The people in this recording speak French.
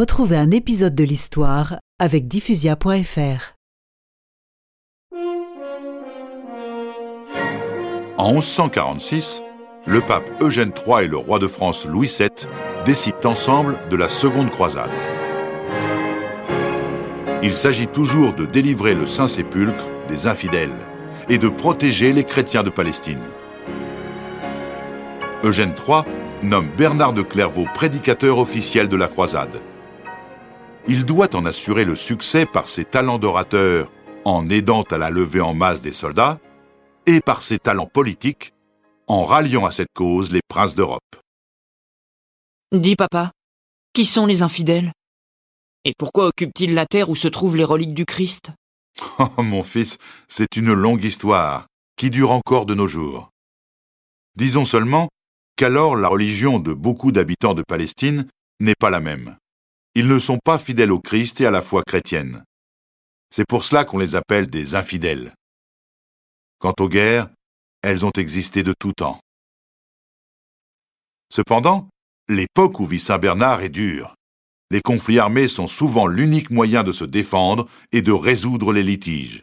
Retrouvez un épisode de l'histoire avec diffusia.fr. En 1146, le pape Eugène III et le roi de France Louis VII décident ensemble de la seconde croisade. Il s'agit toujours de délivrer le Saint-Sépulcre des infidèles et de protéger les chrétiens de Palestine. Eugène III nomme Bernard de Clairvaux prédicateur officiel de la croisade. Il doit en assurer le succès par ses talents d'orateur en aidant à la levée en masse des soldats et par ses talents politiques en ralliant à cette cause les princes d'Europe. Dis papa, qui sont les infidèles? Et pourquoi occupent-ils la terre où se trouvent les reliques du Christ? Oh mon fils, c'est une longue histoire qui dure encore de nos jours. Disons seulement qu'alors la religion de beaucoup d'habitants de Palestine n'est pas la même. Ils ne sont pas fidèles au Christ et à la foi chrétienne. C'est pour cela qu'on les appelle des infidèles. Quant aux guerres, elles ont existé de tout temps. Cependant, l'époque où vit Saint Bernard est dure. Les conflits armés sont souvent l'unique moyen de se défendre et de résoudre les litiges.